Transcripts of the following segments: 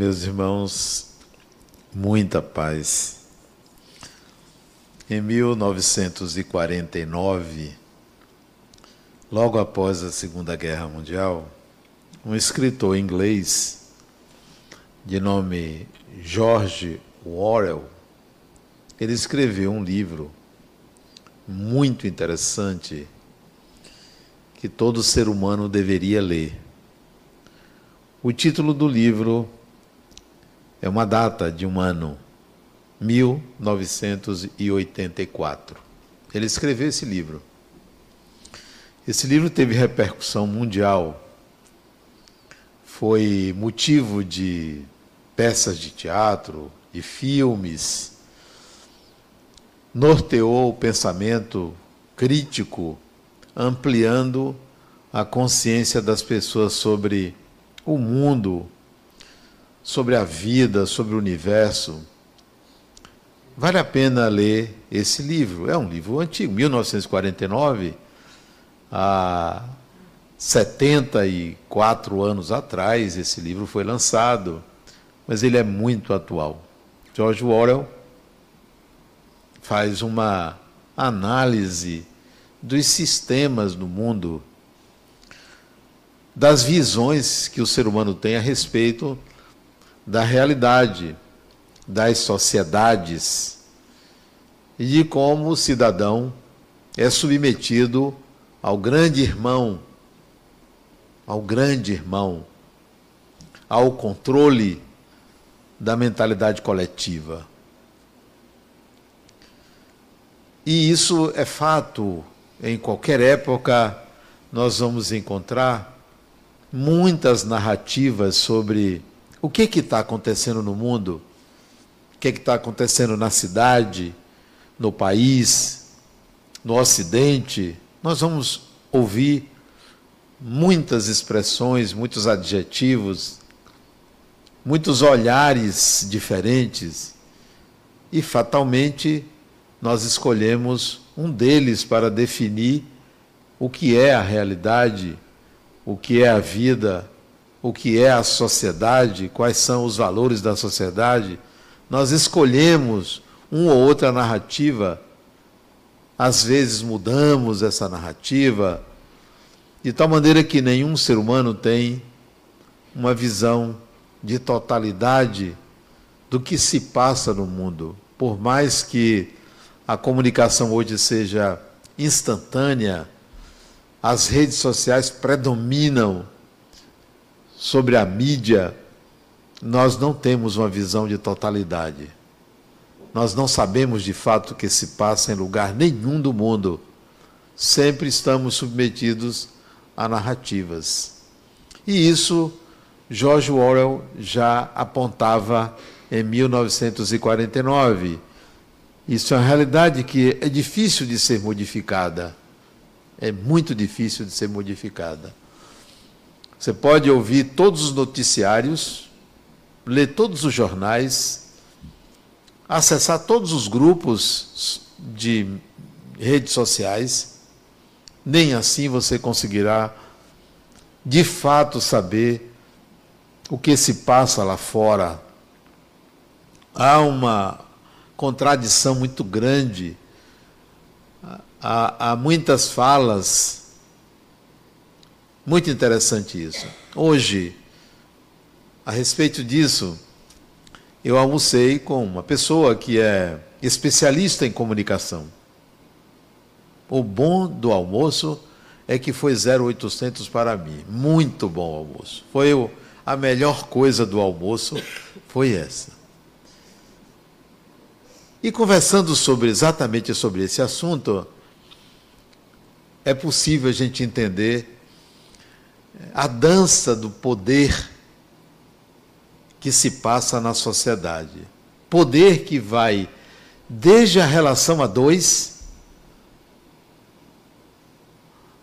Meus irmãos, muita paz. Em 1949, logo após a Segunda Guerra Mundial, um escritor inglês de nome George Orwell, ele escreveu um livro muito interessante que todo ser humano deveria ler. O título do livro é uma data de um ano, 1984. Ele escreveu esse livro. Esse livro teve repercussão mundial, foi motivo de peças de teatro, de filmes, norteou o pensamento crítico, ampliando a consciência das pessoas sobre o mundo, sobre a vida, sobre o universo. Vale a pena ler esse livro. É um livro antigo, 1949, há 74 anos atrás, esse livro foi lançado, mas ele é muito atual. George Orwell faz uma análise dos sistemas no mundo, das visões que o ser humano tem a respeito da realidade, das sociedades e de como o cidadão é submetido ao grande irmão, ao grande irmão, ao controle da mentalidade coletiva. E isso é fato. Em qualquer época, nós vamos encontrar muitas narrativas sobre o que está acontecendo no mundo, o que está acontecendo na cidade, no país, no Ocidente. Nós vamos ouvir muitas expressões, muitos adjetivos, muitos olhares diferentes e fatalmente nós escolhemos um deles para definir o que é a realidade, o que é a vida, o que é a sociedade, quais são os valores da sociedade. Nós escolhemos uma ou outra narrativa, às vezes mudamos essa narrativa, de tal maneira que nenhum ser humano tem uma visão de totalidade do que se passa no mundo. Por mais que a comunicação hoje seja instantânea, as redes sociais predominam sobre a mídia, nós não temos uma visão de totalidade. Nós não sabemos de fato o que se passa em lugar nenhum do mundo. Sempre estamos submetidos a narrativas. E isso George Orwell já apontava em 1949 isso é uma realidade que é difícil de ser modificada. É muito difícil de ser modificada. Você pode ouvir todos os noticiários, ler todos os jornais, acessar todos os grupos de redes sociais, nem assim você conseguirá de fato saber o que se passa lá fora. Há uma contradição muito grande. Há, há muitas falas. Muito interessante isso. Hoje, a respeito disso, eu almocei com uma pessoa que é especialista em comunicação. O bom do almoço é que foi 0800 para mim. Muito bom almoço. Foi o, a melhor coisa do almoço foi essa. E conversando sobre exatamente sobre esse assunto, é possível a gente entender a dança do poder que se passa na sociedade. Poder que vai desde a relação a dois,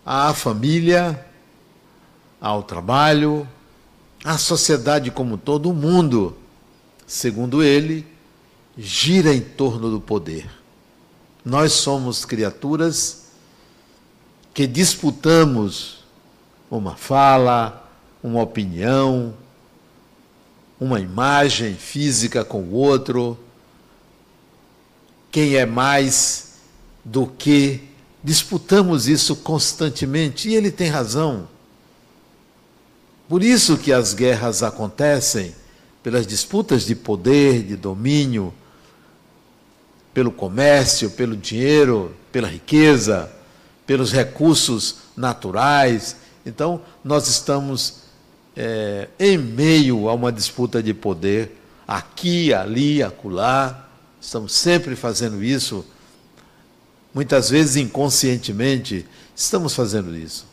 à família, ao trabalho, à sociedade como todo mundo, segundo ele, gira em torno do poder. Nós somos criaturas que disputamos uma fala, uma opinião, uma imagem física com o outro, quem é mais do que. Disputamos isso constantemente e ele tem razão. Por isso que as guerras acontecem, pelas disputas de poder, de domínio, pelo comércio, pelo dinheiro, pela riqueza, pelos recursos naturais. Então, nós estamos é, em meio a uma disputa de poder, aqui, ali, acolá. Estamos sempre fazendo isso. Muitas vezes inconscientemente, estamos fazendo isso.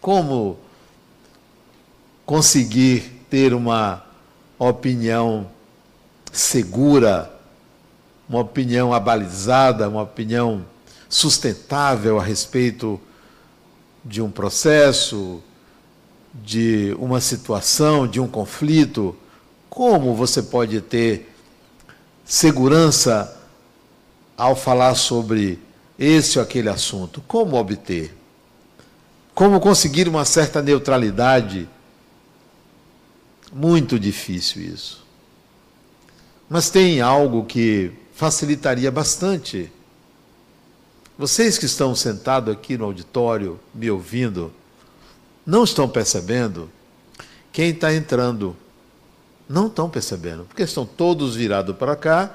Como conseguir ter uma opinião segura, uma opinião abalizada, uma opinião sustentável a respeito de um processo, de uma situação, de um conflito, como você pode ter segurança ao falar sobre esse ou aquele assunto? Como obter? Como conseguir uma certa neutralidade? Muito difícil isso. Mas tem algo que facilitaria bastante vocês que estão sentados aqui no auditório, me ouvindo, não estão percebendo quem está entrando. Não estão percebendo, porque estão todos virados para cá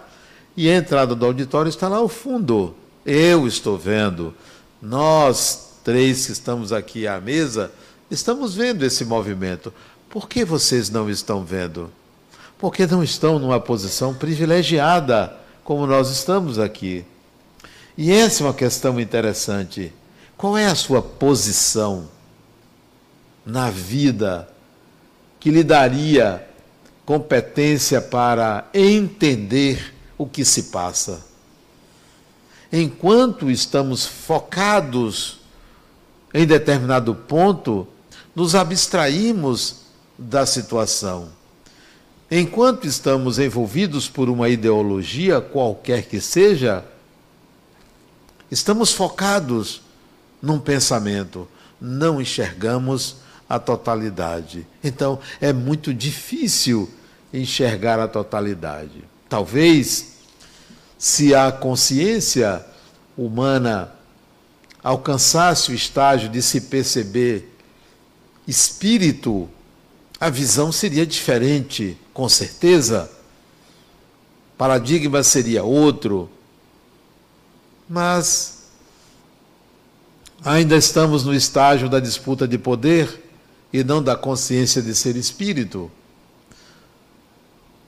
e a entrada do auditório está lá ao fundo. Eu estou vendo. Nós três que estamos aqui à mesa estamos vendo esse movimento. Por que vocês não estão vendo? Porque não estão numa posição privilegiada como nós estamos aqui. E essa é uma questão interessante. Qual é a sua posição na vida que lhe daria competência para entender o que se passa? Enquanto estamos focados em determinado ponto, nos abstraímos da situação. Enquanto estamos envolvidos por uma ideologia, qualquer que seja, Estamos focados num pensamento, não enxergamos a totalidade. Então, é muito difícil enxergar a totalidade. Talvez, se a consciência humana alcançasse o estágio de se perceber espírito, a visão seria diferente, com certeza. Paradigma seria outro, mas ainda estamos no estágio da disputa de poder e não da consciência de ser espírito.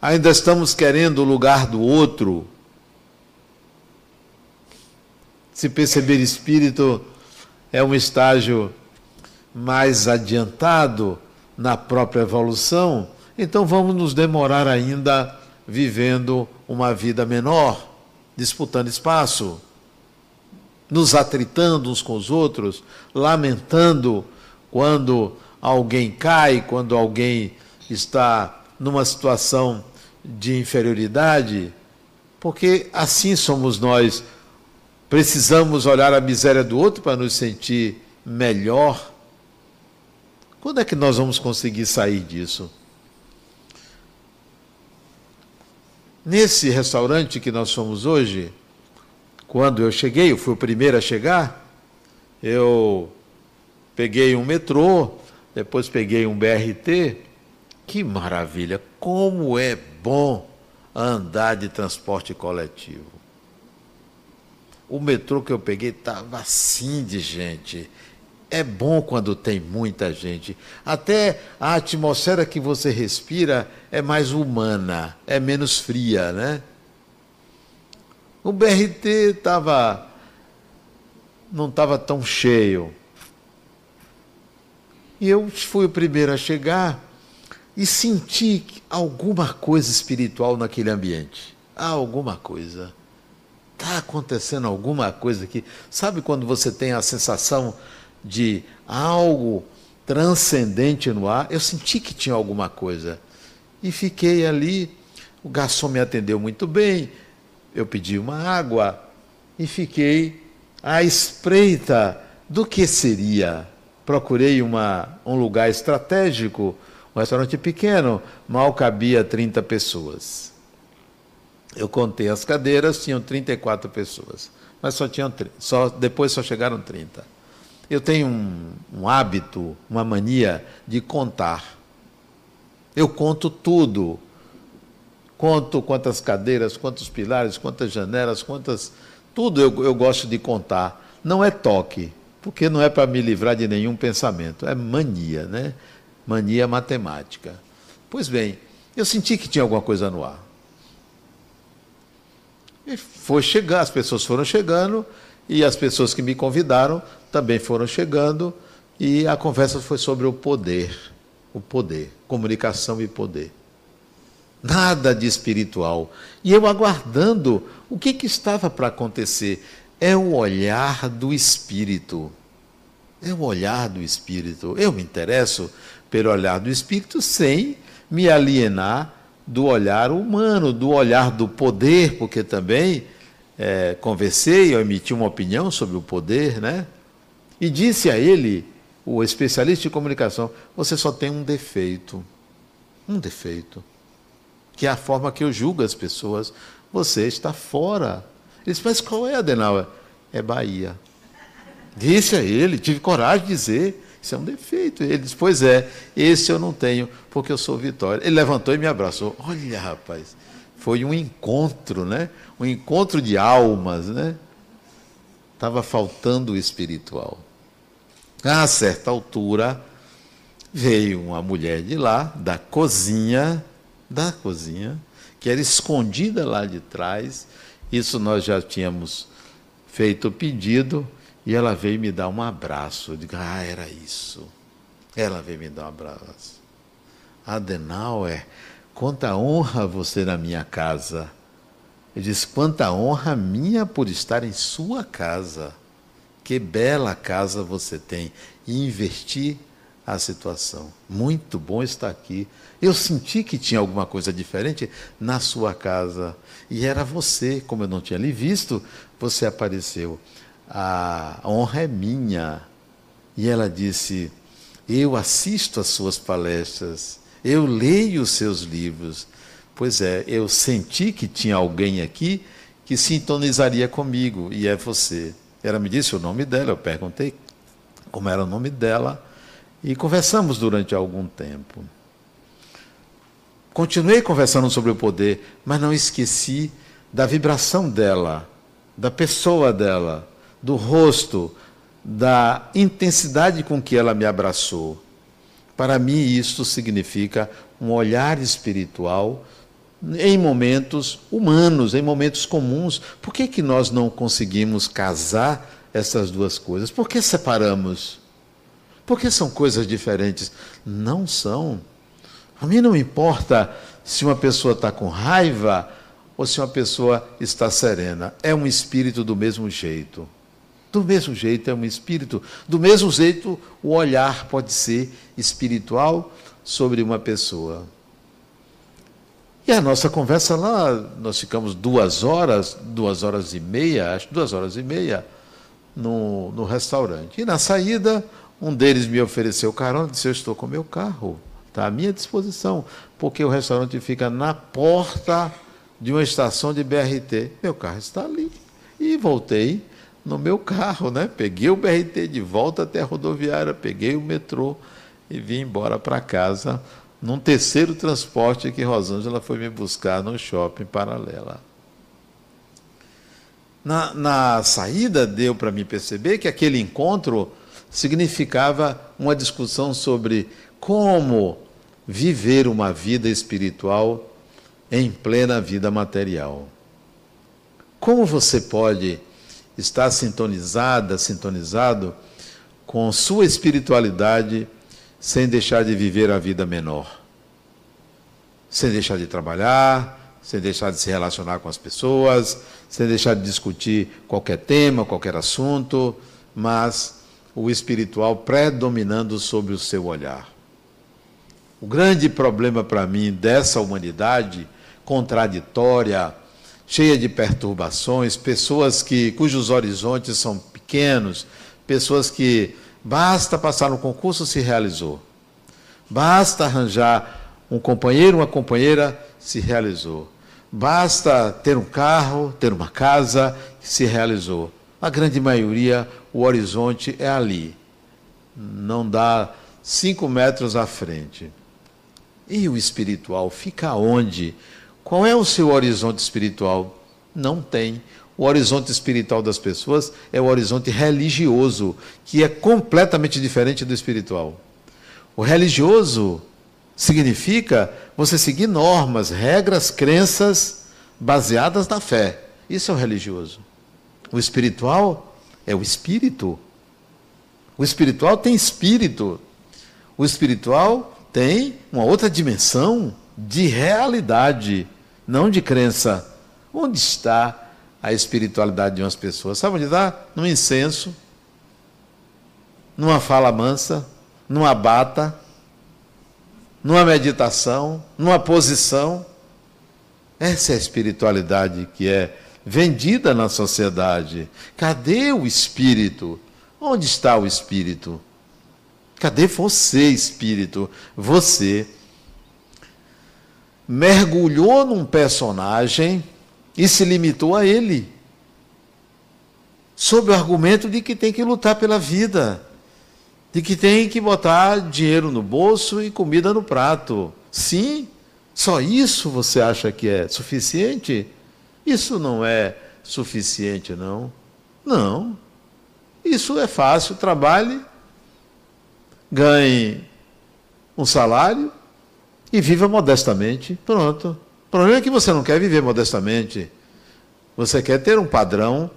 Ainda estamos querendo o lugar do outro. Se perceber espírito é um estágio mais adiantado na própria evolução, então vamos nos demorar ainda vivendo uma vida menor, disputando espaço nos atritando uns com os outros, lamentando quando alguém cai, quando alguém está numa situação de inferioridade, porque assim somos nós. Precisamos olhar a miséria do outro para nos sentir melhor. Quando é que nós vamos conseguir sair disso? Nesse restaurante que nós fomos hoje, quando eu cheguei, eu fui o primeiro a chegar, eu peguei um metrô, depois peguei um BRT. Que maravilha! Como é bom andar de transporte coletivo. O metrô que eu peguei estava assim de gente. É bom quando tem muita gente. Até a atmosfera que você respira é mais humana, é menos fria, né? O BRT estava não estava tão cheio. E eu fui o primeiro a chegar e senti alguma coisa espiritual naquele ambiente. Há alguma coisa. Está acontecendo alguma coisa aqui. Sabe quando você tem a sensação de algo transcendente no ar? Eu senti que tinha alguma coisa. E fiquei ali. O garçom me atendeu muito bem eu pedi uma água e fiquei à espreita do que seria. Procurei uma, um lugar estratégico Um restaurante pequeno, mal cabia 30 pessoas. Eu contei as cadeiras, tinham 34 pessoas. Mas só tinham só depois só chegaram 30. Eu tenho um, um hábito, uma mania de contar. Eu conto tudo. Conto quantas cadeiras, quantos pilares, quantas janelas, quantas. Tudo eu, eu gosto de contar. Não é toque, porque não é para me livrar de nenhum pensamento. É mania, né? Mania matemática. Pois bem, eu senti que tinha alguma coisa no ar. E foi chegar, as pessoas foram chegando, e as pessoas que me convidaram também foram chegando, e a conversa foi sobre o poder. O poder, comunicação e poder. Nada de espiritual. E eu aguardando o que, que estava para acontecer. É o olhar do espírito. É o olhar do espírito. Eu me interesso pelo olhar do espírito sem me alienar do olhar humano, do olhar do poder, porque também é, conversei, eu emiti uma opinião sobre o poder, né? E disse a ele, o especialista em comunicação, você só tem um defeito. Um defeito. Que é a forma que eu julgo as pessoas. Você está fora. Ele disse, mas qual é, Adenauer? É Bahia. Disse a ele, tive coragem de dizer. Isso é um defeito. Ele disse: Pois é, esse eu não tenho, porque eu sou Vitória. Ele levantou e me abraçou. Olha, rapaz, foi um encontro, né? Um encontro de almas, né? Estava faltando o espiritual. A certa altura, veio uma mulher de lá, da cozinha, da cozinha, que era escondida lá de trás. Isso nós já tínhamos feito o pedido e ela veio me dar um abraço. Eu digo, ah, era isso. Ela veio me dar um abraço. Adenauer, quanta honra você na minha casa. Ele disse, quanta honra minha por estar em sua casa. Que bela casa você tem. E investir a situação. Muito bom estar aqui. Eu senti que tinha alguma coisa diferente na sua casa. E era você, como eu não tinha lhe visto, você apareceu a honra é minha. E ela disse: Eu assisto às suas palestras, eu leio os seus livros. Pois é, eu senti que tinha alguém aqui que sintonizaria comigo, e é você. Ela me disse o nome dela, eu perguntei como era o nome dela, e conversamos durante algum tempo. Continuei conversando sobre o poder, mas não esqueci da vibração dela, da pessoa dela do rosto, da intensidade com que ela me abraçou. Para mim, isto significa um olhar espiritual em momentos humanos, em momentos comuns. Por que, que nós não conseguimos casar essas duas coisas? Por que separamos? Porque são coisas diferentes. Não são. A mim não importa se uma pessoa está com raiva ou se uma pessoa está serena. É um espírito do mesmo jeito. Do mesmo jeito é um espírito, do mesmo jeito o olhar pode ser espiritual sobre uma pessoa. E a nossa conversa lá, nós ficamos duas horas, duas horas e meia, acho duas horas e meia, no, no restaurante. E na saída, um deles me ofereceu carona, disse, eu estou com meu carro, está à minha disposição, porque o restaurante fica na porta de uma estação de BRT. Meu carro está ali. E voltei no meu carro, né? Peguei o BRT de volta até a rodoviária, peguei o metrô e vim embora para casa num terceiro transporte que Rosângela foi me buscar no shopping paralela. Na, na saída deu para me perceber que aquele encontro significava uma discussão sobre como viver uma vida espiritual em plena vida material. Como você pode está sintonizada, sintonizado com sua espiritualidade, sem deixar de viver a vida menor. Sem deixar de trabalhar, sem deixar de se relacionar com as pessoas, sem deixar de discutir qualquer tema, qualquer assunto, mas o espiritual predominando sobre o seu olhar. O grande problema para mim dessa humanidade contraditória, cheia de perturbações, pessoas que cujos horizontes são pequenos, pessoas que basta passar no concurso se realizou. Basta arranjar um companheiro, uma companheira, se realizou. Basta ter um carro, ter uma casa, se realizou. A grande maioria, o horizonte é ali. Não dá cinco metros à frente. E o espiritual fica onde? Qual é o seu horizonte espiritual? Não tem. O horizonte espiritual das pessoas é o horizonte religioso, que é completamente diferente do espiritual. O religioso significa você seguir normas, regras, crenças baseadas na fé. Isso é o religioso. O espiritual é o espírito. O espiritual tem espírito. O espiritual tem uma outra dimensão de realidade, não de crença. Onde está a espiritualidade de umas pessoas? Sabe onde está? No incenso, numa fala mansa, numa bata, numa meditação, numa posição. Essa é a espiritualidade que é vendida na sociedade. Cadê o espírito? Onde está o espírito? Cadê você, espírito? Você mergulhou num personagem e se limitou a ele, sob o argumento de que tem que lutar pela vida, de que tem que botar dinheiro no bolso e comida no prato. Sim, só isso você acha que é suficiente? Isso não é suficiente, não. Não. Isso é fácil. Trabalhe, ganhe um salário e viva modestamente. Pronto. O problema é que você não quer viver modestamente. Você quer ter um padrão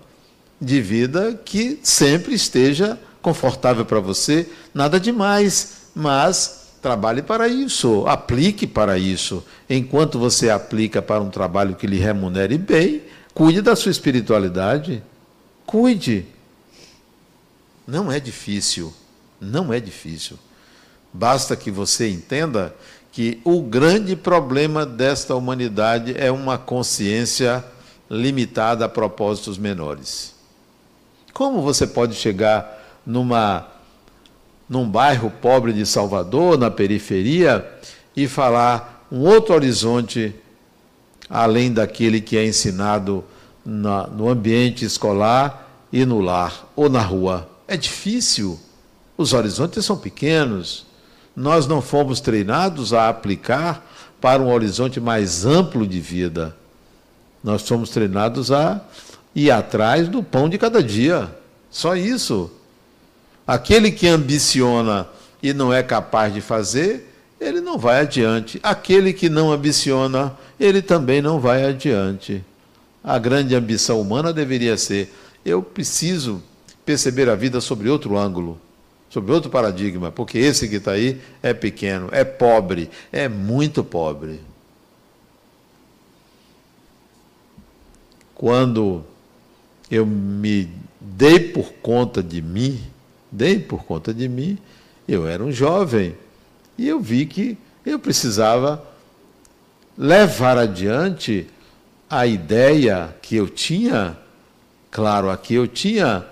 de vida que sempre esteja confortável para você, nada demais, mas trabalhe para isso, aplique para isso. Enquanto você aplica para um trabalho que lhe remunere bem, cuide da sua espiritualidade. Cuide. Não é difícil, não é difícil. Basta que você entenda que o grande problema desta humanidade é uma consciência limitada a propósitos menores. Como você pode chegar numa num bairro pobre de Salvador, na periferia, e falar um outro horizonte além daquele que é ensinado na, no ambiente escolar e no lar ou na rua. É difícil. Os horizontes são pequenos. Nós não fomos treinados a aplicar para um horizonte mais amplo de vida. Nós somos treinados a ir atrás do pão de cada dia. Só isso. Aquele que ambiciona e não é capaz de fazer, ele não vai adiante. Aquele que não ambiciona, ele também não vai adiante. A grande ambição humana deveria ser: eu preciso perceber a vida sobre outro ângulo, sobre outro paradigma, porque esse que está aí é pequeno, é pobre, é muito pobre. Quando eu me dei por conta de mim, dei por conta de mim. Eu era um jovem e eu vi que eu precisava levar adiante a ideia que eu tinha, claro, aqui eu tinha,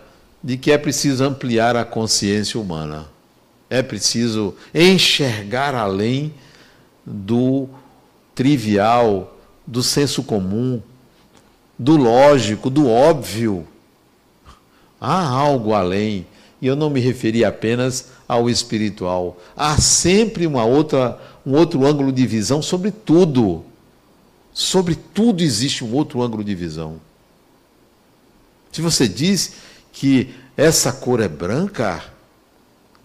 de que é preciso ampliar a consciência humana. É preciso enxergar além do trivial, do senso comum, do lógico, do óbvio. Há algo além. E eu não me referi apenas ao espiritual. Há sempre uma outra, um outro ângulo de visão sobre tudo. Sobre tudo existe um outro ângulo de visão. Se você diz que essa cor é branca,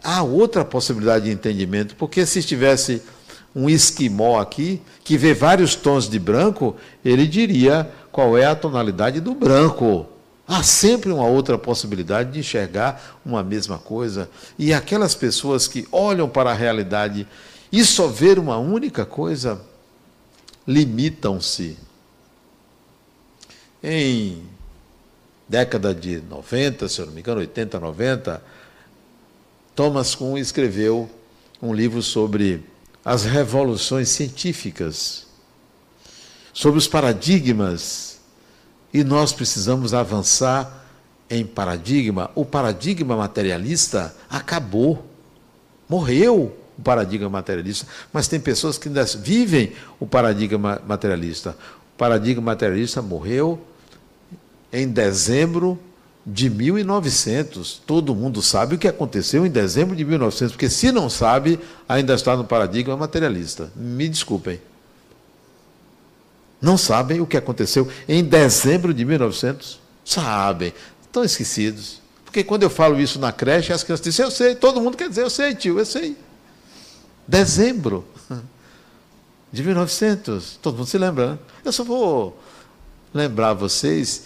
há outra possibilidade de entendimento, porque se estivesse um esquimó aqui, que vê vários tons de branco, ele diria qual é a tonalidade do branco. Há sempre uma outra possibilidade de enxergar uma mesma coisa. E aquelas pessoas que olham para a realidade e só ver uma única coisa, limitam-se. Em década de 90, se eu não me engano, 80, 90, Thomas Kuhn escreveu um livro sobre as revoluções científicas, sobre os paradigmas e nós precisamos avançar em paradigma. O paradigma materialista acabou, morreu. o paradigma materialista, mas tem pessoas que ainda vivem o paradigma materialista. O paradigma materialista morreu em dezembro de 1900. Todo mundo sabe o que aconteceu em dezembro de 1900, porque se não sabe, ainda está no paradigma materialista. Me desculpem. Não sabem o que aconteceu em dezembro de 1900? Sabem. Estão esquecidos. Porque quando eu falo isso na creche, as crianças dizem, eu sei, todo mundo quer dizer, eu sei, tio, eu sei. Dezembro de 1900. Todo mundo se lembra, né? Eu só vou lembrar vocês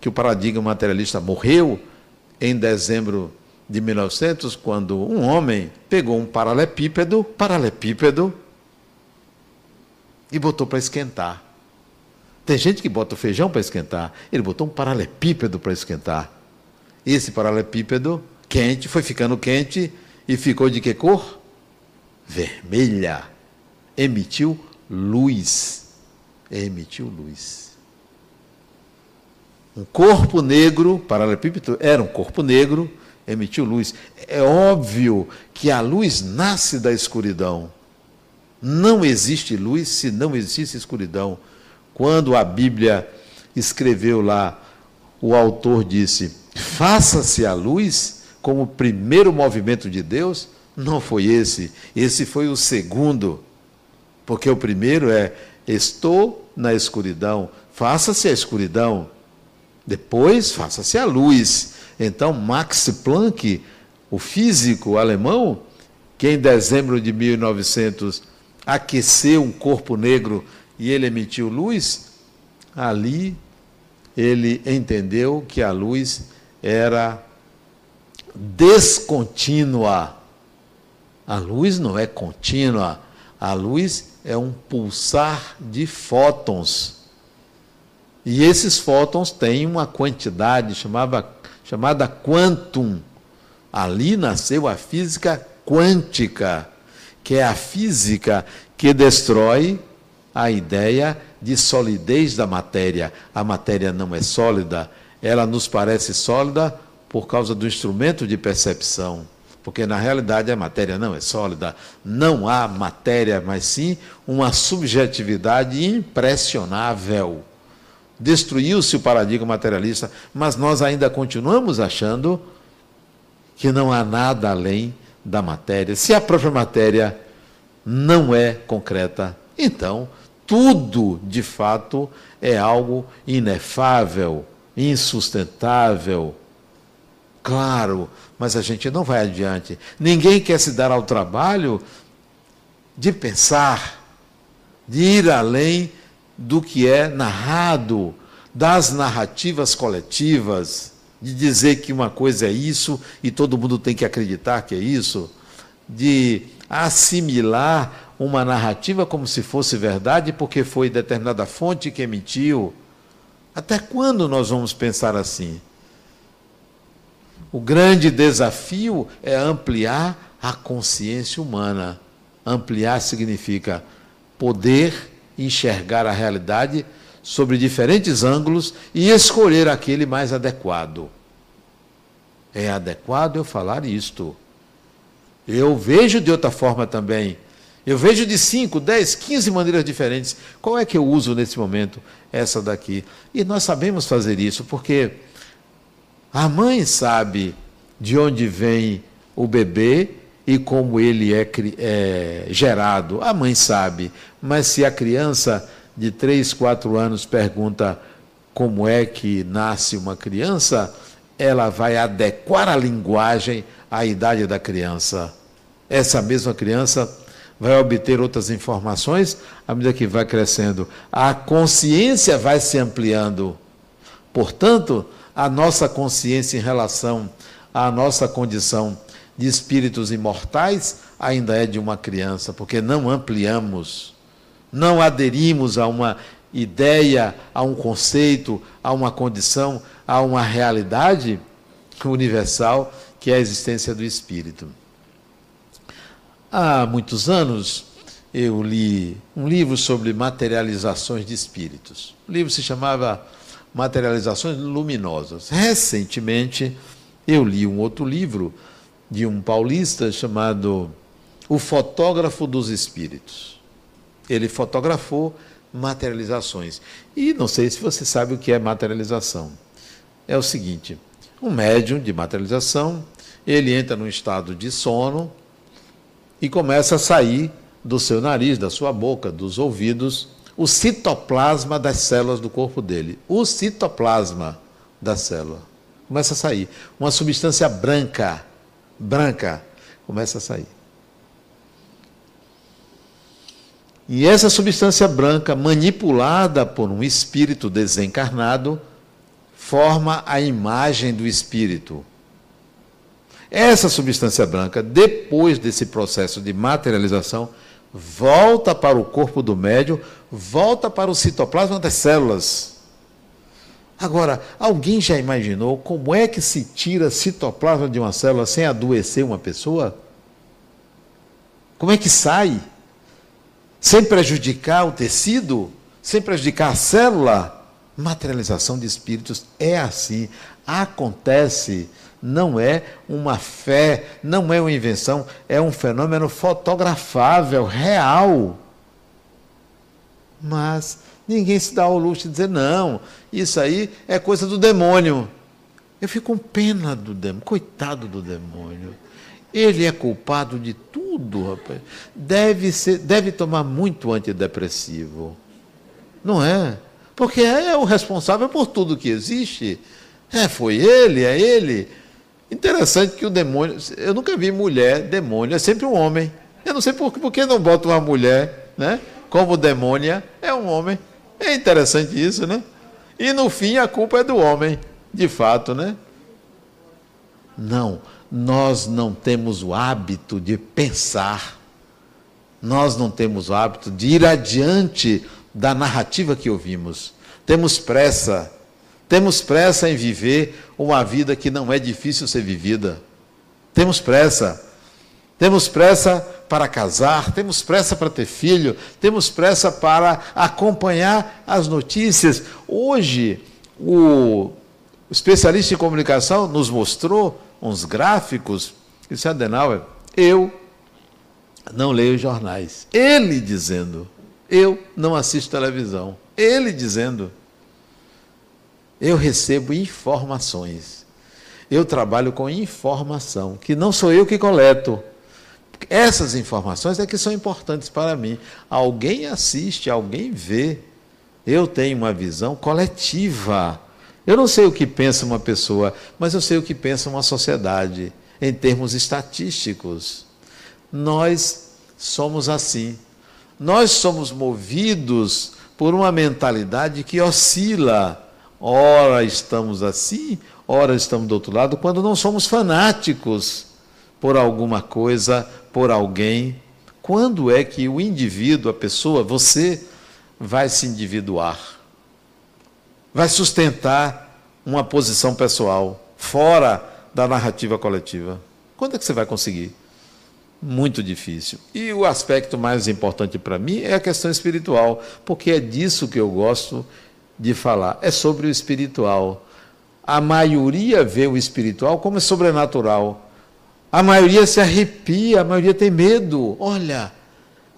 que o paradigma materialista morreu em dezembro de 1900, quando um homem pegou um paralelepípedo, e botou para esquentar. Tem gente que bota o feijão para esquentar. Ele botou um paralelepípedo para esquentar. Esse paralelepípedo, quente, foi ficando quente e ficou de que cor? Vermelha. Emitiu luz. Emitiu luz. Um corpo negro, paralelepípedo era um corpo negro, emitiu luz. É óbvio que a luz nasce da escuridão. Não existe luz se não existe escuridão. Quando a Bíblia escreveu lá, o autor disse: Faça-se a luz como primeiro movimento de Deus. Não foi esse, esse foi o segundo. Porque o primeiro é: Estou na escuridão, faça-se a escuridão. Depois, faça-se a luz. Então, Max Planck, o físico alemão, que em dezembro de 1900 aqueceu um corpo negro e ele emitiu luz, ali ele entendeu que a luz era descontínua. A luz não é contínua, a luz é um pulsar de fótons. E esses fótons têm uma quantidade chamada, chamada quantum. Ali nasceu a física quântica, que é a física que destrói a ideia de solidez da matéria. A matéria não é sólida, ela nos parece sólida por causa do instrumento de percepção. Porque na realidade a matéria não é sólida, não há matéria, mas sim uma subjetividade impressionável. Destruiu-se o paradigma materialista, mas nós ainda continuamos achando que não há nada além da matéria. Se a própria matéria não é concreta, então tudo de fato é algo inefável, insustentável. Claro, mas a gente não vai adiante. Ninguém quer se dar ao trabalho de pensar, de ir além do que é narrado, das narrativas coletivas, de dizer que uma coisa é isso e todo mundo tem que acreditar que é isso, de assimilar uma narrativa como se fosse verdade, porque foi determinada fonte que emitiu. Até quando nós vamos pensar assim? O grande desafio é ampliar a consciência humana. Ampliar significa poder enxergar a realidade sobre diferentes ângulos e escolher aquele mais adequado. É adequado eu falar isto. Eu vejo de outra forma também. Eu vejo de 5, 10, 15 maneiras diferentes. Qual é que eu uso nesse momento? Essa daqui. E nós sabemos fazer isso, porque a mãe sabe de onde vem o bebê e como ele é, é gerado. A mãe sabe. Mas se a criança de 3, 4 anos pergunta como é que nasce uma criança, ela vai adequar a linguagem à idade da criança. Essa mesma criança vai obter outras informações à medida que vai crescendo. A consciência vai se ampliando. Portanto, a nossa consciência em relação à nossa condição de espíritos imortais ainda é de uma criança, porque não ampliamos, não aderimos a uma ideia, a um conceito, a uma condição, a uma realidade universal que é a existência do espírito. Há muitos anos eu li um livro sobre materializações de espíritos. O livro se chamava Materializações Luminosas. Recentemente eu li um outro livro de um paulista chamado o fotógrafo dos espíritos. Ele fotografou materializações. E não sei se você sabe o que é materialização. É o seguinte: um médium de materialização, ele entra num estado de sono e começa a sair do seu nariz, da sua boca, dos ouvidos, o citoplasma das células do corpo dele. O citoplasma da célula começa a sair. Uma substância branca, branca, começa a sair. E essa substância branca, manipulada por um espírito desencarnado, forma a imagem do espírito. Essa substância branca, depois desse processo de materialização, volta para o corpo do médium, volta para o citoplasma das células. Agora, alguém já imaginou como é que se tira citoplasma de uma célula sem adoecer uma pessoa? Como é que sai? Sem prejudicar o tecido? Sem prejudicar a célula? Materialização de espíritos é assim, acontece, não é uma fé, não é uma invenção, é um fenômeno fotografável, real. Mas ninguém se dá ao luxo de dizer, não, isso aí é coisa do demônio. Eu fico com pena do demônio, coitado do demônio. Ele é culpado de tudo, rapaz. Deve, ser, deve tomar muito antidepressivo. Não é? Porque é o responsável por tudo que existe. É, foi ele, é ele. Interessante que o demônio. Eu nunca vi mulher, demônio, é sempre um homem. Eu não sei por, por que não bota uma mulher, né? Como demônia, é um homem. É interessante isso, né? E no fim a culpa é do homem, de fato, né? Não, nós não temos o hábito de pensar. Nós não temos o hábito de ir adiante da narrativa que ouvimos. Temos pressa, temos pressa em viver uma vida que não é difícil ser vivida. Temos pressa. Temos pressa para casar, temos pressa para ter filho, temos pressa para acompanhar as notícias. Hoje, o especialista em comunicação nos mostrou uns gráficos. Disse Adenauer, eu não leio jornais. Ele dizendo, eu não assisto televisão. Ele dizendo, eu recebo informações. Eu trabalho com informação, que não sou eu que coleto. Essas informações é que são importantes para mim. Alguém assiste, alguém vê. Eu tenho uma visão coletiva. Eu não sei o que pensa uma pessoa, mas eu sei o que pensa uma sociedade, em termos estatísticos. Nós somos assim. Nós somos movidos por uma mentalidade que oscila. Ora estamos assim, ora estamos do outro lado, quando não somos fanáticos por alguma coisa, por alguém. Quando é que o indivíduo, a pessoa, você, vai se individuar? Vai sustentar uma posição pessoal, fora da narrativa coletiva? Quando é que você vai conseguir? muito difícil. E o aspecto mais importante para mim é a questão espiritual, porque é disso que eu gosto de falar. É sobre o espiritual. A maioria vê o espiritual como sobrenatural. A maioria se arrepia, a maioria tem medo. Olha,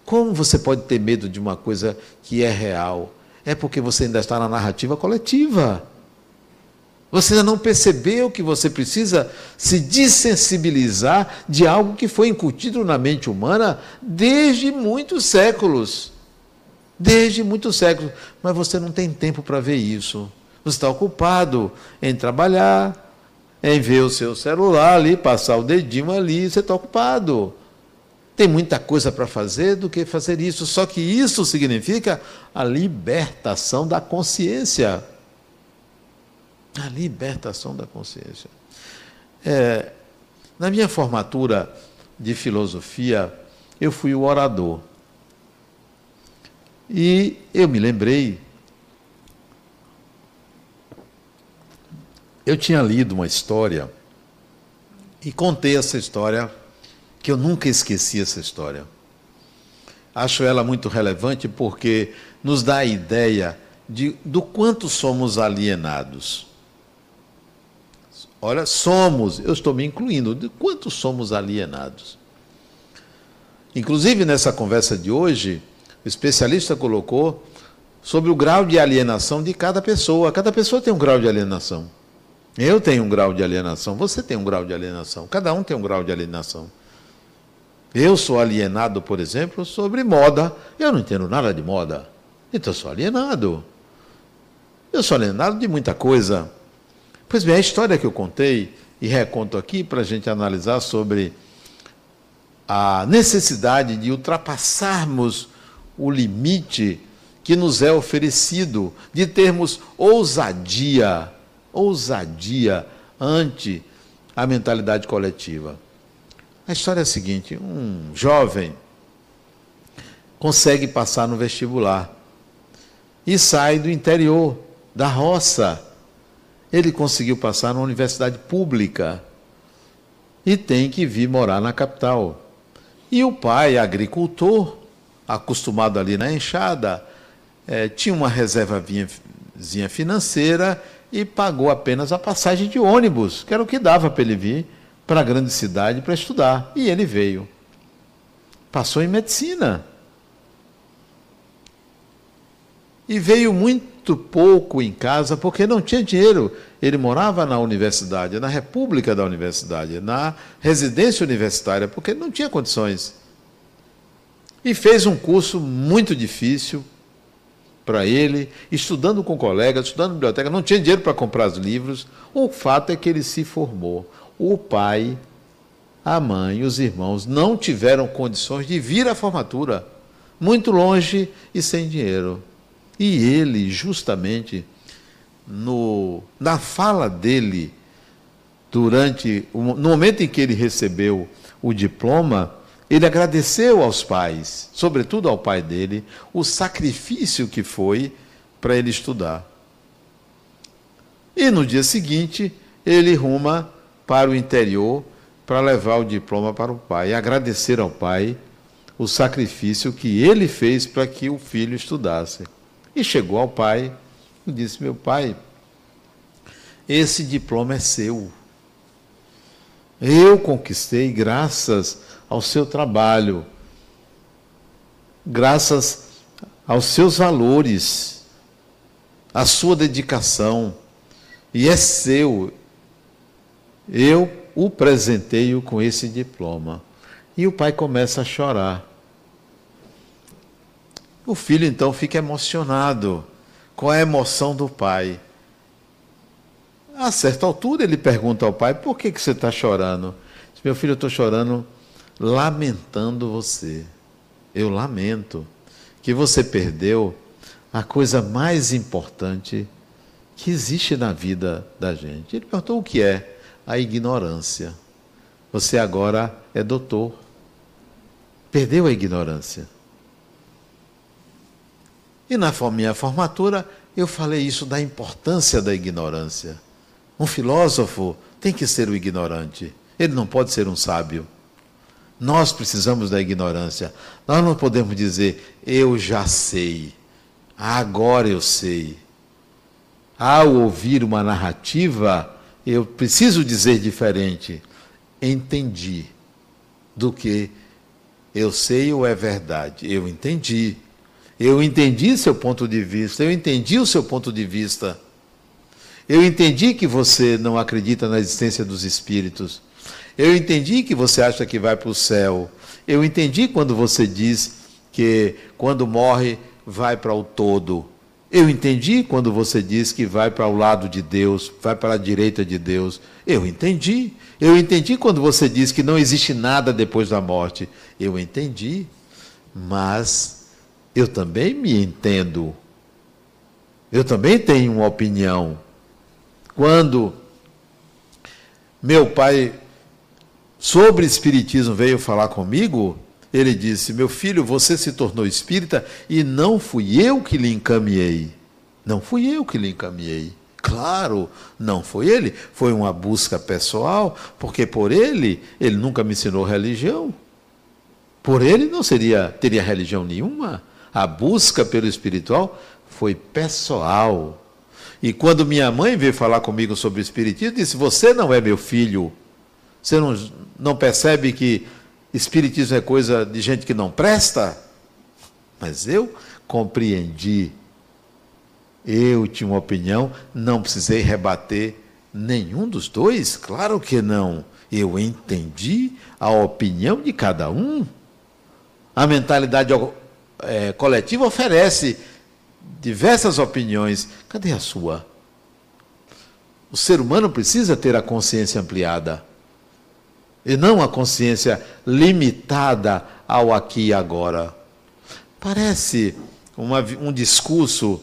como você pode ter medo de uma coisa que é real? É porque você ainda está na narrativa coletiva. Você ainda não percebeu que você precisa se desensibilizar de algo que foi incutido na mente humana desde muitos séculos. Desde muitos séculos. Mas você não tem tempo para ver isso. Você está ocupado em trabalhar, em ver o seu celular ali, passar o dedinho ali, você está ocupado. Tem muita coisa para fazer do que fazer isso. Só que isso significa a libertação da consciência. A libertação da consciência. É, na minha formatura de filosofia, eu fui o orador. E eu me lembrei. Eu tinha lido uma história e contei essa história, que eu nunca esqueci essa história. Acho ela muito relevante porque nos dá a ideia de, do quanto somos alienados. Olha, somos, eu estou me incluindo, de quanto somos alienados. Inclusive, nessa conversa de hoje, o especialista colocou sobre o grau de alienação de cada pessoa. Cada pessoa tem um grau de alienação. Eu tenho um grau de alienação, você tem um grau de alienação, cada um tem um grau de alienação. Eu sou alienado, por exemplo, sobre moda. Eu não entendo nada de moda. Então eu sou alienado. Eu sou alienado de muita coisa. Pois bem, a história que eu contei e reconto aqui para a gente analisar sobre a necessidade de ultrapassarmos o limite que nos é oferecido, de termos ousadia, ousadia ante a mentalidade coletiva. A história é a seguinte: um jovem consegue passar no vestibular e sai do interior, da roça. Ele conseguiu passar numa universidade pública e tem que vir morar na capital. E o pai, agricultor, acostumado ali na enxada, é, tinha uma reservazinha financeira e pagou apenas a passagem de ônibus, que era o que dava para ele vir para a grande cidade para estudar. E ele veio. Passou em medicina. E veio muito pouco em casa porque não tinha dinheiro. Ele morava na universidade, na república da universidade, na residência universitária, porque não tinha condições. E fez um curso muito difícil para ele, estudando com colegas, estudando na biblioteca, não tinha dinheiro para comprar os livros. O fato é que ele se formou. O pai, a mãe, os irmãos não tiveram condições de vir à formatura, muito longe e sem dinheiro. E ele, justamente, no, na fala dele, durante no momento em que ele recebeu o diploma, ele agradeceu aos pais, sobretudo ao pai dele, o sacrifício que foi para ele estudar. E no dia seguinte, ele ruma para o interior para levar o diploma para o pai, agradecer ao pai o sacrifício que ele fez para que o filho estudasse. E chegou ao pai e disse: Meu pai, esse diploma é seu. Eu conquistei graças ao seu trabalho, graças aos seus valores, à sua dedicação, e é seu. Eu o presenteio com esse diploma. E o pai começa a chorar. O filho então fica emocionado com a emoção do pai. A certa altura ele pergunta ao pai: por que, que você está chorando? Meu filho, eu estou chorando lamentando você. Eu lamento que você perdeu a coisa mais importante que existe na vida da gente. Ele perguntou o que é? A ignorância. Você agora é doutor. Perdeu a ignorância. E na minha formatura eu falei isso da importância da ignorância. Um filósofo tem que ser o ignorante. Ele não pode ser um sábio. Nós precisamos da ignorância. Nós não podemos dizer, eu já sei, agora eu sei. Ao ouvir uma narrativa, eu preciso dizer diferente. Entendi do que eu sei ou é verdade. Eu entendi. Eu entendi seu ponto de vista. Eu entendi o seu ponto de vista. Eu entendi que você não acredita na existência dos espíritos. Eu entendi que você acha que vai para o céu. Eu entendi quando você diz que quando morre vai para o todo. Eu entendi quando você diz que vai para o lado de Deus, vai para a direita de Deus. Eu entendi. Eu entendi quando você diz que não existe nada depois da morte. Eu entendi. Mas eu também me entendo. Eu também tenho uma opinião. Quando meu pai sobre espiritismo veio falar comigo, ele disse: Meu filho, você se tornou espírita e não fui eu que lhe encaminhei. Não fui eu que lhe encaminhei. Claro, não foi ele, foi uma busca pessoal, porque por ele, ele nunca me ensinou religião. Por ele não seria teria religião nenhuma. A busca pelo espiritual foi pessoal. E quando minha mãe veio falar comigo sobre o espiritismo, disse: "Você não é meu filho. Você não, não percebe que Espiritismo é coisa de gente que não presta? Mas eu compreendi. Eu tinha uma opinião, não precisei rebater nenhum dos dois? Claro que não. Eu entendi a opinião de cada um. A mentalidade é, coletiva oferece diversas opiniões. Cadê a sua? O ser humano precisa ter a consciência ampliada e não a consciência limitada ao aqui e agora. Parece uma, um discurso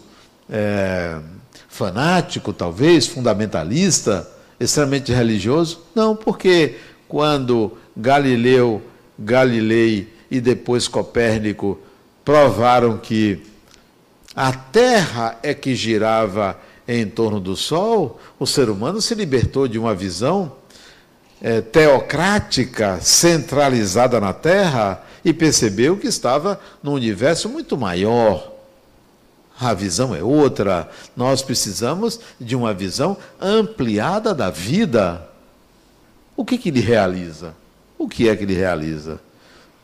é, fanático, talvez, fundamentalista, extremamente religioso? Não, porque quando Galileu, Galilei e depois Copérnico provaram que a Terra é que girava em torno do Sol, o ser humano se libertou de uma visão é, teocrática, centralizada na Terra, e percebeu que estava num universo muito maior. A visão é outra. Nós precisamos de uma visão ampliada da vida. O que, que ele realiza? O que é que ele realiza?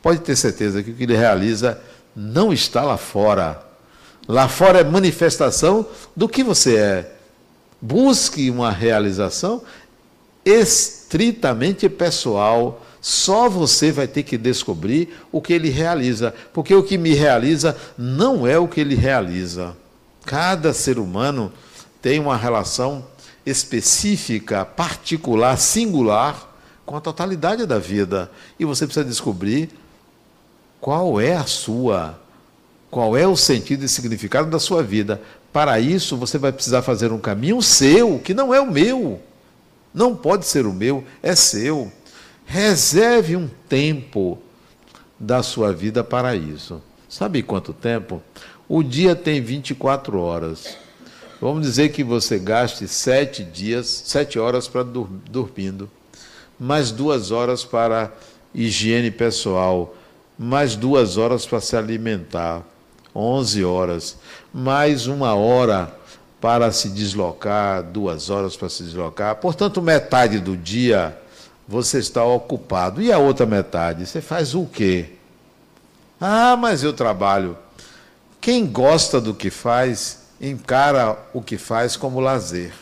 Pode ter certeza que o que ele realiza não está lá fora. Lá fora é manifestação do que você é. Busque uma realização estritamente pessoal. Só você vai ter que descobrir o que ele realiza, porque o que me realiza não é o que ele realiza. Cada ser humano tem uma relação específica, particular, singular com a totalidade da vida. E você precisa descobrir qual é a sua, qual é o sentido e significado da sua vida. Para isso, você vai precisar fazer um caminho seu, que não é o meu. Não pode ser o meu, é seu. Reserve um tempo da sua vida para isso. Sabe quanto tempo? O dia tem 24 horas. Vamos dizer que você gaste sete dias, sete horas para dur dormindo, mais duas horas para higiene pessoal, mais duas horas para se alimentar, 11 horas, mais uma hora para se deslocar, duas horas para se deslocar. Portanto, metade do dia você está ocupado. E a outra metade? Você faz o quê? Ah, mas eu trabalho. Quem gosta do que faz, encara o que faz como lazer.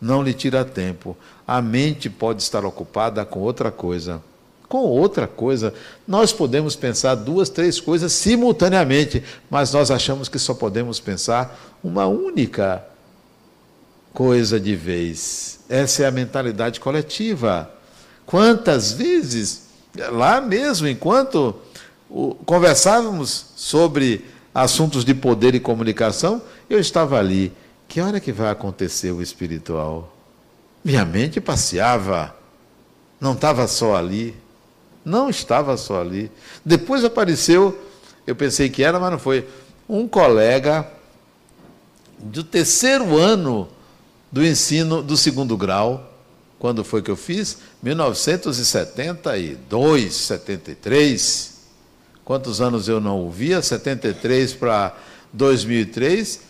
Não lhe tira tempo. A mente pode estar ocupada com outra coisa com outra coisa. Nós podemos pensar duas, três coisas simultaneamente, mas nós achamos que só podemos pensar uma única coisa de vez. Essa é a mentalidade coletiva. Quantas vezes, lá mesmo, enquanto conversávamos sobre assuntos de poder e comunicação, eu estava ali. Que hora que vai acontecer o espiritual? Minha mente passeava, não estava só ali. Não estava só ali. Depois apareceu, eu pensei que era, mas não foi, um colega do terceiro ano do ensino do segundo grau. Quando foi que eu fiz? 1972, 73. Quantos anos eu não ouvia? 73 para 2003.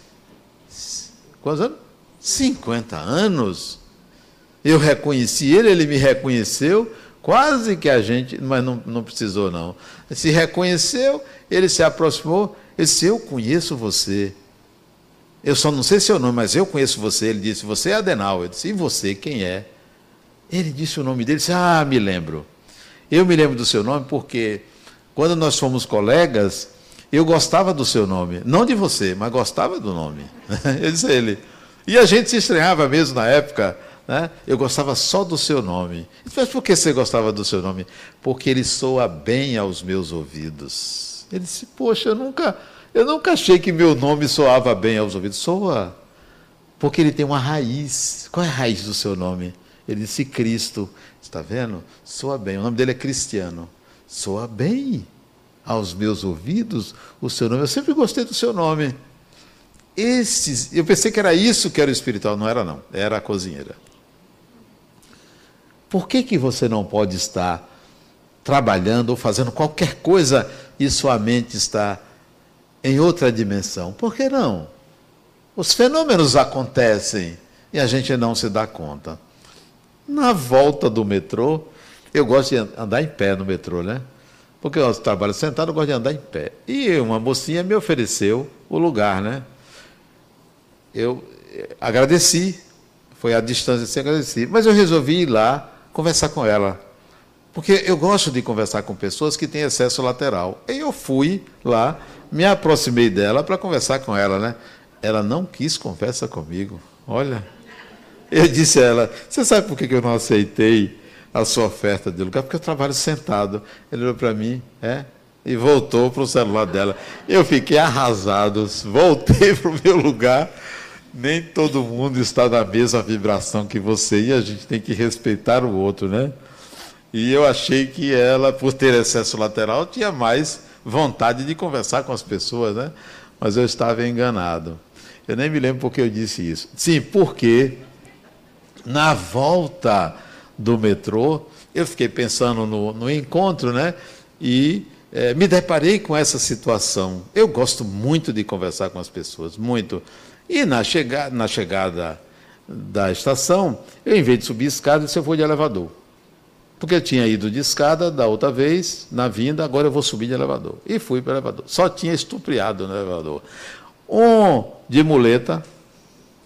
Quantos anos? 50 anos. Eu reconheci ele, ele me reconheceu. Quase que a gente, mas não, não precisou não. Se reconheceu, ele se aproximou, ele disse, eu conheço você. Eu só não sei seu nome, mas eu conheço você. Ele disse, você é Adenal. Eu disse, e você, quem é? Ele disse o nome dele, disse, ah, me lembro. Eu me lembro do seu nome porque quando nós fomos colegas, eu gostava do seu nome. Não de você, mas gostava do nome. Eu disse a ele. E a gente se estranhava mesmo na época né? Eu gostava só do seu nome. Mas por que você gostava do seu nome? Porque ele soa bem aos meus ouvidos. Ele disse, poxa, eu nunca, eu nunca achei que meu nome soava bem aos ouvidos. Soa. Porque ele tem uma raiz. Qual é a raiz do seu nome? Ele disse Cristo. Está vendo? Soa bem. O nome dele é Cristiano. Soa bem aos meus ouvidos o seu nome. Eu sempre gostei do seu nome. Esses, eu pensei que era isso que era espiritual, não era não, era a cozinheira. Por que, que você não pode estar trabalhando ou fazendo qualquer coisa e sua mente está em outra dimensão? Por que não? Os fenômenos acontecem e a gente não se dá conta. Na volta do metrô, Eu gosto de andar em pé no metrô, né? Porque eu trabalho sentado, eu gosto de andar em pé. E uma mocinha me ofereceu o lugar, né? Eu eh, agradeci, foi a distância sem agradeci, mas eu resolvi ir lá conversar com ela. Porque eu gosto de conversar com pessoas que têm acesso lateral. E eu fui lá, me aproximei dela para conversar com ela, né? Ela não quis conversa comigo. Olha, eu disse a ela: Você sabe por que eu não aceitei a sua oferta de lugar? Porque eu trabalho sentado. Ele olhou para mim, é, e voltou para o celular dela. Eu fiquei arrasado, voltei para o meu lugar. Nem todo mundo está na mesma vibração que você e a gente tem que respeitar o outro, né? E eu achei que ela, por ter excesso lateral, tinha mais vontade de conversar com as pessoas, né? Mas eu estava enganado. Eu nem me lembro porque eu disse isso. Sim, porque na volta do metrô, eu fiquei pensando no, no encontro, né? E é, me deparei com essa situação. Eu gosto muito de conversar com as pessoas, muito. E na, chega, na chegada da estação, eu, em vez de subir escada, eu vou de elevador. Porque eu tinha ido de escada da outra vez, na vinda, agora eu vou subir de elevador. E fui para o elevador. Só tinha estupriado no elevador. Um de muleta,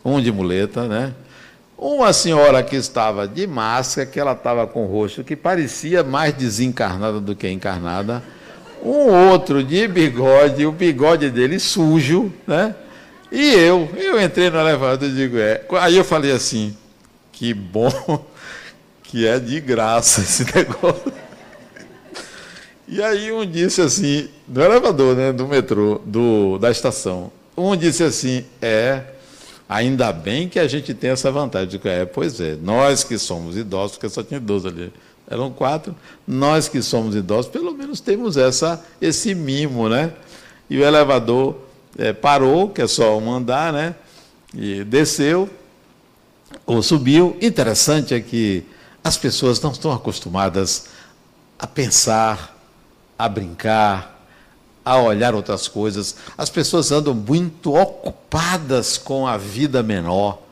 um de muleta, né? Uma senhora que estava de máscara, que ela estava com o rosto que parecia mais desencarnada do que encarnada. Um outro de bigode, o bigode dele sujo, né? E eu, eu entrei no elevador e digo, é. Aí eu falei assim, que bom que é de graça esse negócio. E aí um disse assim, no elevador, né, do metrô, do, da estação, um disse assim, é, Ainda bem que a gente tem essa vantagem. de que é, pois é, nós que somos idosos, porque só tinha 12 ali, eram quatro, nós que somos idosos, pelo menos temos essa, esse mimo, né? E o elevador é, parou, que é só um andar, né? E desceu, ou subiu. Interessante é que as pessoas não estão acostumadas a pensar, a brincar, a olhar outras coisas. As pessoas andam muito ocupadas com a vida menor,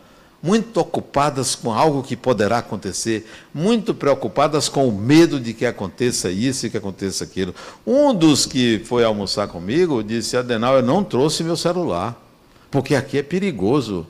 muito ocupadas com algo que poderá acontecer, muito preocupadas com o medo de que aconteça isso e que aconteça aquilo. Um dos que foi almoçar comigo disse: Adenal, eu não trouxe meu celular, porque aqui é perigoso.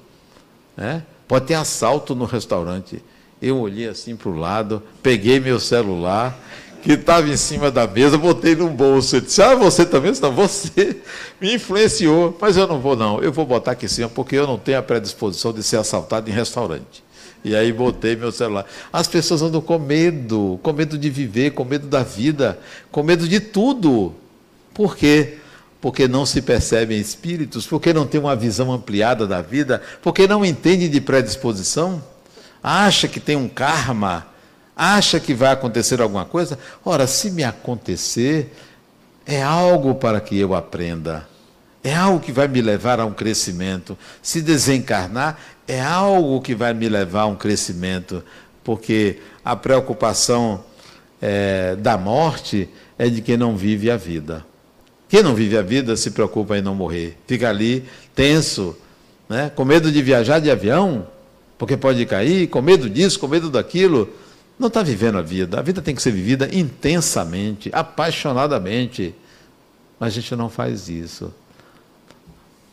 Né? Pode ter assalto no restaurante. Eu olhei assim para o lado, peguei meu celular que estava em cima da mesa, botei no bolso. Ele disse: Ah, você também? Não, você me influenciou, mas eu não vou, não. Eu vou botar aqui em cima, porque eu não tenho a predisposição de ser assaltado em restaurante. E aí botei meu celular. As pessoas andam com medo, com medo de viver, com medo da vida, com medo de tudo. Por quê? Porque não se percebem espíritos, porque não tem uma visão ampliada da vida, porque não entende de predisposição, acha que tem um karma Acha que vai acontecer alguma coisa? Ora, se me acontecer, é algo para que eu aprenda. É algo que vai me levar a um crescimento. Se desencarnar, é algo que vai me levar a um crescimento. Porque a preocupação é, da morte é de quem não vive a vida. Quem não vive a vida se preocupa em não morrer. Fica ali tenso, né? com medo de viajar de avião, porque pode cair, com medo disso, com medo daquilo não está vivendo a vida. A vida tem que ser vivida intensamente, apaixonadamente. Mas a gente não faz isso.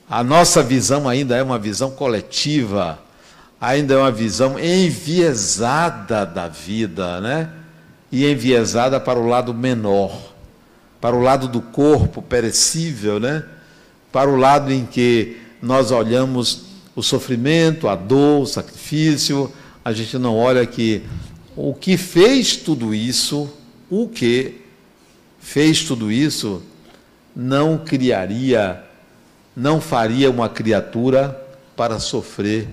A nossa visão ainda é uma visão coletiva, ainda é uma visão enviesada da vida, né? E enviesada para o lado menor, para o lado do corpo perecível, né? Para o lado em que nós olhamos o sofrimento, a dor, o sacrifício, a gente não olha que o que fez tudo isso, o que fez tudo isso, não criaria, não faria uma criatura para sofrer,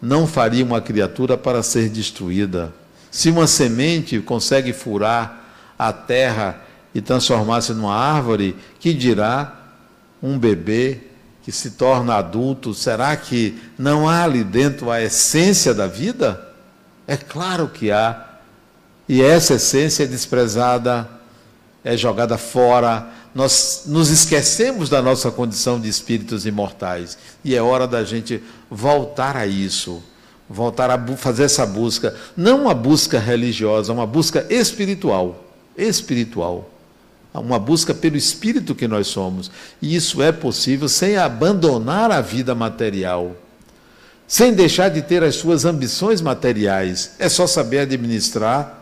não faria uma criatura para ser destruída. Se uma semente consegue furar a terra e transformar-se numa árvore, que dirá um bebê que se torna adulto? Será que não há ali dentro a essência da vida? É claro que há. E essa essência é desprezada, é jogada fora. Nós nos esquecemos da nossa condição de espíritos imortais. E é hora da gente voltar a isso. voltar a fazer essa busca, não uma busca religiosa, uma busca espiritual, espiritual, uma busca pelo espírito que nós somos. E isso é possível sem abandonar a vida material, sem deixar de ter as suas ambições materiais. É só saber administrar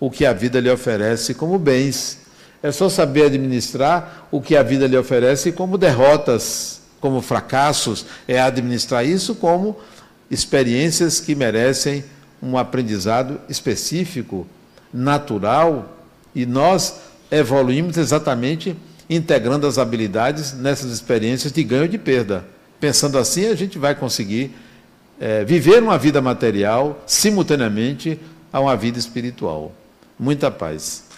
o que a vida lhe oferece como bens. É só saber administrar o que a vida lhe oferece como derrotas, como fracassos. É administrar isso como experiências que merecem um aprendizado específico, natural, e nós evoluímos exatamente integrando as habilidades nessas experiências de ganho e de perda. Pensando assim, a gente vai conseguir é, viver uma vida material simultaneamente a uma vida espiritual. Muita paz.